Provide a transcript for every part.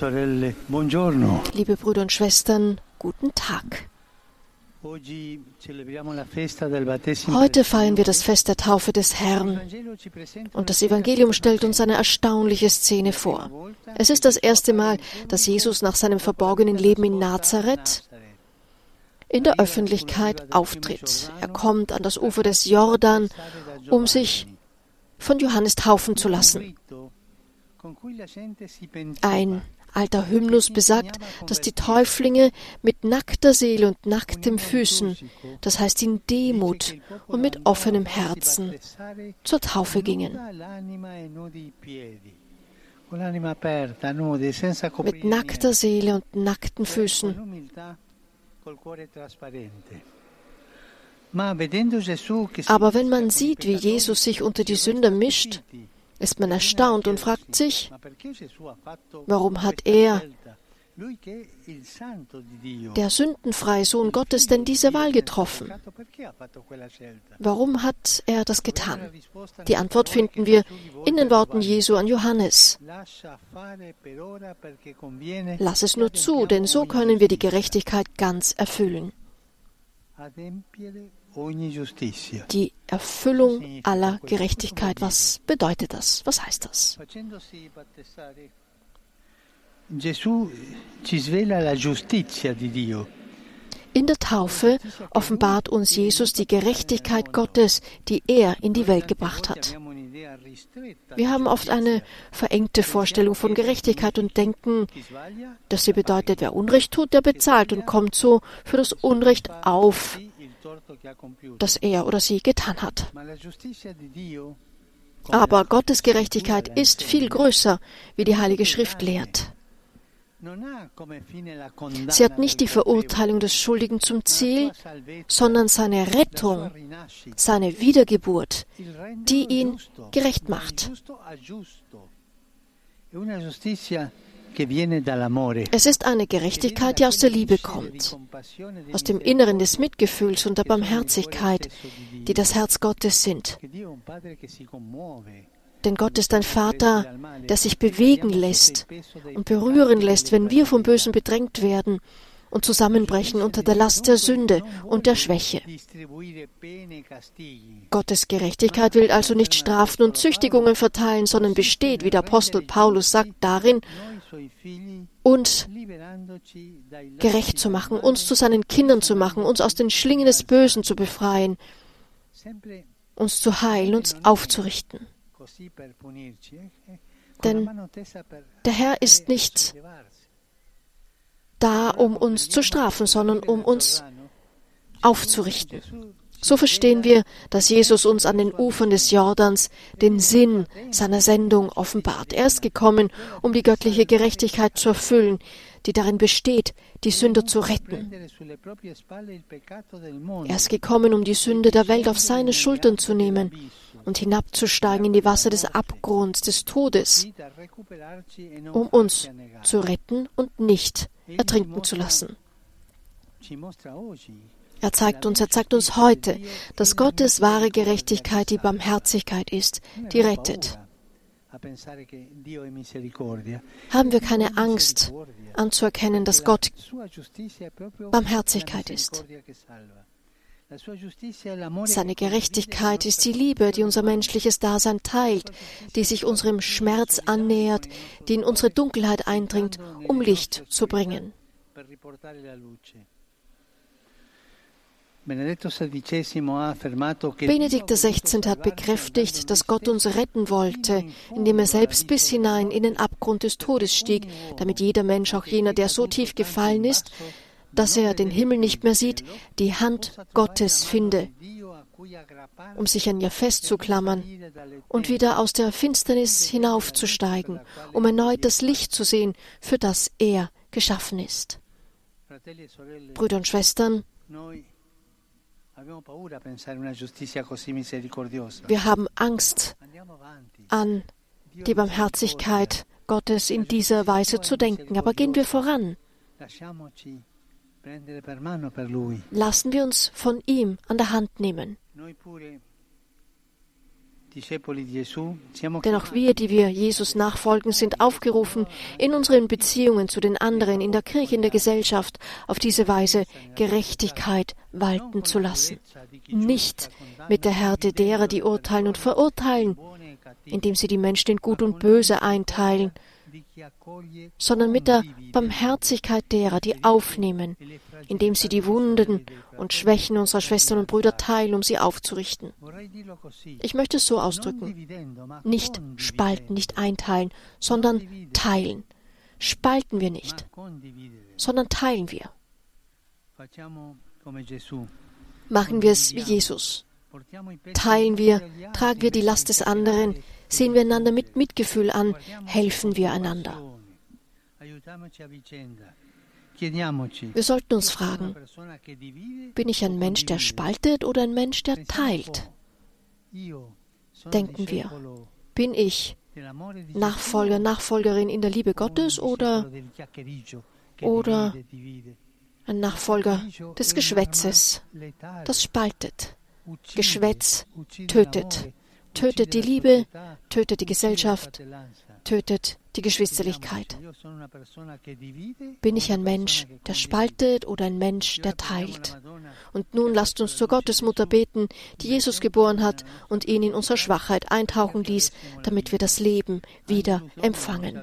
Liebe Brüder und Schwestern, guten Tag. Heute feiern wir das Fest der Taufe des Herrn und das Evangelium stellt uns eine erstaunliche Szene vor. Es ist das erste Mal, dass Jesus nach seinem verborgenen Leben in Nazareth in der Öffentlichkeit auftritt. Er kommt an das Ufer des Jordan, um sich von Johannes taufen zu lassen. Ein alter Hymnus besagt, dass die Täuflinge mit nackter Seele und nacktem Füßen, das heißt in Demut und mit offenem Herzen, zur Taufe gingen. Mit nackter Seele und nackten Füßen. Aber wenn man sieht, wie Jesus sich unter die Sünder mischt. Ist man erstaunt und fragt sich, warum hat er, der sündenfreie Sohn Gottes, denn diese Wahl getroffen? Warum hat er das getan? Die Antwort finden wir in den Worten. Jesu an Johannes. Lass es nur zu, denn so können wir die Gerechtigkeit ganz erfüllen. Die Erfüllung aller Gerechtigkeit. Was bedeutet das? Was heißt das? In der Taufe offenbart uns Jesus die Gerechtigkeit Gottes, die er in die Welt gebracht hat. Wir haben oft eine verengte Vorstellung von Gerechtigkeit und denken, dass sie bedeutet, wer Unrecht tut, der bezahlt und kommt so für das Unrecht auf, das er oder sie getan hat. Aber Gottes Gerechtigkeit ist viel größer, wie die Heilige Schrift lehrt. Sie hat nicht die Verurteilung des Schuldigen zum Ziel, sondern seine Rettung, seine Wiedergeburt, die ihn gerecht macht. Es ist eine Gerechtigkeit, die aus der Liebe kommt, aus dem Inneren des Mitgefühls und der Barmherzigkeit, die das Herz Gottes sind. Denn Gott ist ein Vater, der sich bewegen lässt und berühren lässt, wenn wir vom Bösen bedrängt werden und zusammenbrechen unter der Last der Sünde und der Schwäche. Gottes Gerechtigkeit will also nicht Strafen und Züchtigungen verteilen, sondern besteht, wie der Apostel Paulus sagt, darin, uns gerecht zu machen, uns zu seinen Kindern zu machen, uns aus den Schlingen des Bösen zu befreien, uns zu heilen, uns aufzurichten. Denn der Herr ist nicht da, um uns zu strafen, sondern um uns aufzurichten. So verstehen wir, dass Jesus uns an den Ufern des Jordans den Sinn seiner Sendung offenbart. Er ist gekommen, um die göttliche Gerechtigkeit zu erfüllen, die darin besteht, die Sünder zu retten. Er ist gekommen, um die Sünde der Welt auf seine Schultern zu nehmen und hinabzusteigen in die Wasser des Abgrunds, des Todes, um uns zu retten und nicht ertrinken zu lassen. Er zeigt uns, er zeigt uns heute, dass Gottes wahre Gerechtigkeit die Barmherzigkeit ist, die rettet. Haben wir keine Angst anzuerkennen, dass Gott Barmherzigkeit ist. Seine Gerechtigkeit ist die Liebe, die unser menschliches Dasein teilt, die sich unserem Schmerz annähert, die in unsere Dunkelheit eindringt, um Licht zu bringen. Benedikt XVI. hat bekräftigt, dass Gott uns retten wollte, indem er selbst bis hinein in den Abgrund des Todes stieg, damit jeder Mensch, auch jener, der so tief gefallen ist, dass er den Himmel nicht mehr sieht, die Hand Gottes finde, um sich an ihr festzuklammern und wieder aus der Finsternis hinaufzusteigen, um erneut das Licht zu sehen, für das er geschaffen ist. Brüder und Schwestern, wir haben Angst an die Barmherzigkeit Gottes in dieser Weise zu denken, aber gehen wir voran. Lassen wir uns von ihm an der Hand nehmen. Denn auch wir, die wir Jesus nachfolgen, sind aufgerufen, in unseren Beziehungen zu den anderen, in der Kirche, in der Gesellschaft, auf diese Weise Gerechtigkeit walten zu lassen. Nicht mit der Härte derer, die urteilen und verurteilen, indem sie die Menschen in Gut und Böse einteilen, sondern mit der Barmherzigkeit derer, die aufnehmen, indem sie die Wunden und Schwächen unserer Schwestern und Brüder teilen, um sie aufzurichten. Ich möchte es so ausdrücken. Nicht spalten, nicht einteilen, sondern teilen. Spalten wir nicht, sondern teilen wir. Machen wir es wie Jesus. Teilen wir, tragen wir die Last des anderen, sehen wir einander mit Mitgefühl an, helfen wir einander. Wir sollten uns fragen, bin ich ein Mensch, der spaltet oder ein Mensch, der teilt? Denken wir, bin ich Nachfolger, Nachfolgerin in der Liebe Gottes oder, oder ein Nachfolger des Geschwätzes, das spaltet? Geschwätz tötet, tötet die Liebe, tötet die Gesellschaft, tötet die Geschwisterlichkeit. Bin ich ein Mensch, der spaltet oder ein Mensch, der teilt? Und nun lasst uns zur Gottesmutter beten, die Jesus geboren hat und ihn in unserer Schwachheit eintauchen ließ, damit wir das Leben wieder empfangen.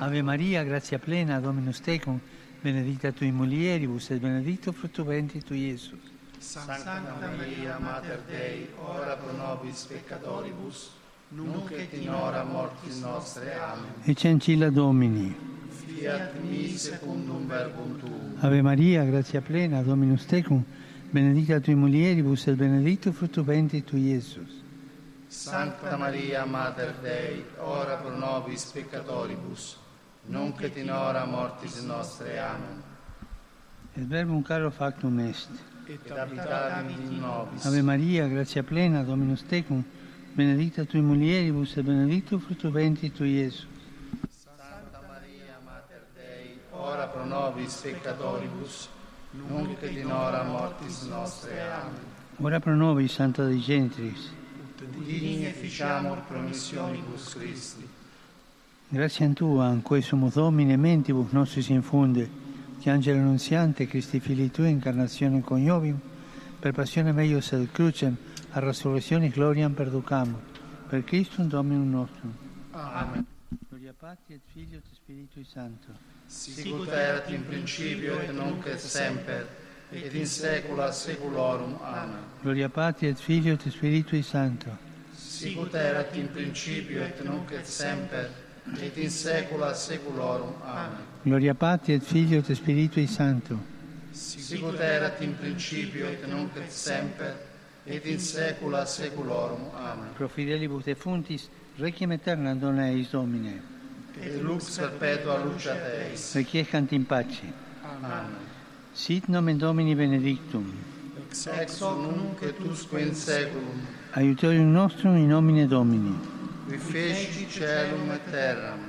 Ave Maria, gratia plena, Dominus tecum, benedicta tui mulieribus et benedictus fructus ventris tui, Iesus. Santa Maria, Mater Dei, ora pro nobis peccatoribus, nunc et in hora mortis nostre. Amen. Ecce ancilla Domini. Fiat mi secundum verbum tuum. Ave Maria, gratia plena, Dominus tecum, benedicta tui mulieribus et benedictus fructus ventris tui, Iesus. Santa Maria, Mater Dei, ora pro nobis peccatoribus, nunc et in hora mortis nostre. Amen. Et verbum caro factum est. Et habitavit in nobis. Ave Maria, gratia plena, Dominus tecum, benedicta tui mulieribus et benedictus fructus ventris tui, Iesus. Santa Maria, Mater Dei, ora pro nobis peccatoribus, nunc et in hora mortis nostre. Amen. Ora pro nobis, Santa Dei Genitrix. Digni efficiamur promissionibus Christi. Grazie a Tua, in cui sumus Domine mentibus nostris infunde, che Angelo Annunziante, Christi Fili Tui, incarnazione coniovium, per passione meius et crucem, a resurrectionis gloriam perducamur, per Christum Dominum nostrum. Amen. Gloria Patri et Filio et Spiritui Sancto. Sicut erat in principio et nunc et semper, et in saecula saeculorum. Amen. Gloria Patri et Filio et Spiritui Sancto. Sicut erat in principio et nunc et semper, et in saecula saeculorum. Amen. Gloria Patri et Filio et Spiritui Sancto. Sicut erat in principio et nunc et semper, et in saecula saeculorum. Amen. Pro fidelibus defuntis, requiem aeternam dona eis Domine. Et lux perpetua luceat eis. Requiescant in pace. Amen. Sit nomen Domini benedictum. Ex hoc nunc et usque in saeculum, Aiutorium nostrum in nomine Domini. Qui feci celum et terram.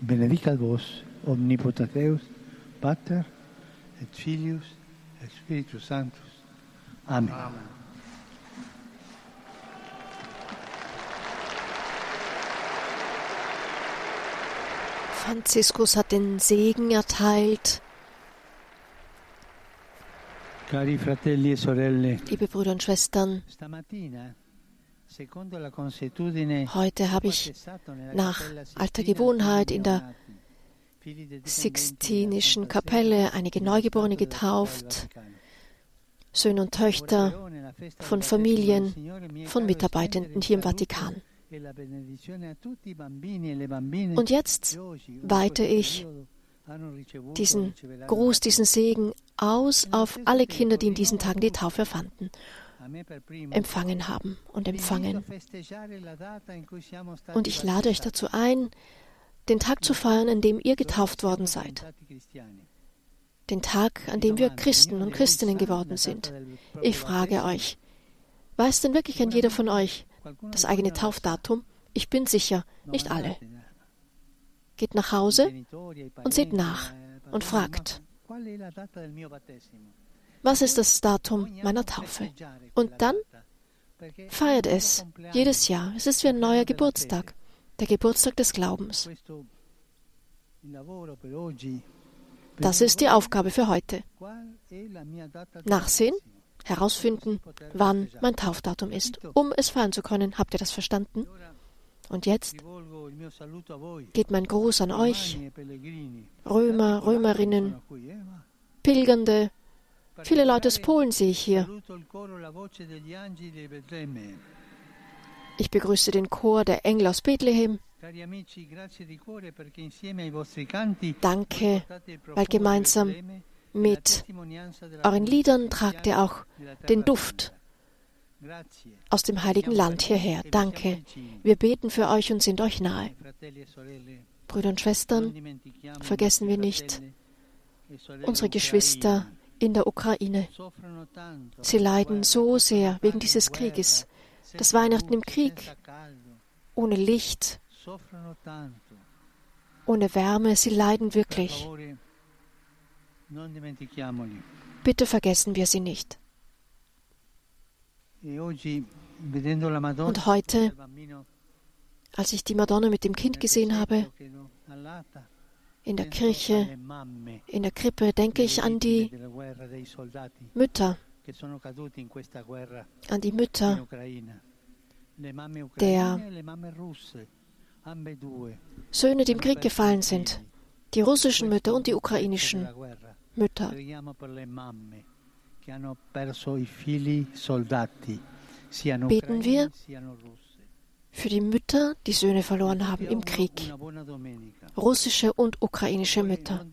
Benedicat vos, omnipotens Deus, Pater, et Filius, et Spiritus Sanctus. Amen. Amen. Franziskus hat den Segen erteilt. Cari fratelli e sorelle, Liebe Brüder und Schwestern, heute habe ich nach alter Gewohnheit in der Sixtinischen Kapelle einige Neugeborene getauft, Söhne und Töchter von Familien, von Mitarbeitenden hier im Vatikan. Und jetzt weite ich diesen Gruß, diesen Segen aus auf alle Kinder, die in diesen Tagen die Taufe fanden, empfangen haben und empfangen. Und ich lade euch dazu ein, den Tag zu feiern, an dem ihr getauft worden seid. Den Tag, an dem wir Christen und Christinnen geworden sind. Ich frage euch, weiß denn wirklich ein jeder von euch das eigene Taufdatum? Ich bin sicher, nicht alle. Geht nach Hause und seht nach und fragt. Was ist das Datum meiner Taufe? Und dann feiert es jedes Jahr. Es ist wie ein neuer Geburtstag, der Geburtstag des Glaubens. Das ist die Aufgabe für heute. Nachsehen, herausfinden, wann mein Taufdatum ist, um es feiern zu können. Habt ihr das verstanden? Und jetzt geht mein Gruß an euch, Römer, Römerinnen, Pilgernde. Viele Leute aus Polen sehe ich hier. Ich begrüße den Chor der Engel aus Bethlehem. Danke, weil gemeinsam mit euren Liedern tragt ihr auch den Duft aus dem heiligen Land hierher. Danke. Wir beten für euch und sind euch nahe. Brüder und Schwestern, vergessen wir nicht unsere Geschwister in der Ukraine. Sie leiden so sehr wegen dieses Krieges. Das Weihnachten im Krieg, ohne Licht, ohne Wärme, sie leiden wirklich. Bitte vergessen wir sie nicht. Und heute, als ich die Madonna mit dem Kind gesehen habe, in der Kirche, in der Krippe, denke ich an die Mütter, an die Mütter der Söhne, die im Krieg gefallen sind, die russischen Mütter und die ukrainischen Mütter. Beten wir für die Mütter, die Söhne verloren haben im Krieg, russische und ukrainische Mütter.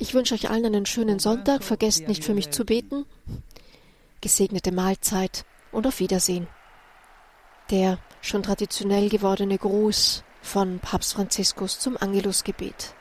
Ich wünsche euch allen einen schönen Sonntag. Vergesst nicht für mich zu beten. Gesegnete Mahlzeit und auf Wiedersehen. Der schon traditionell gewordene Gruß von Papst Franziskus zum Angelusgebet.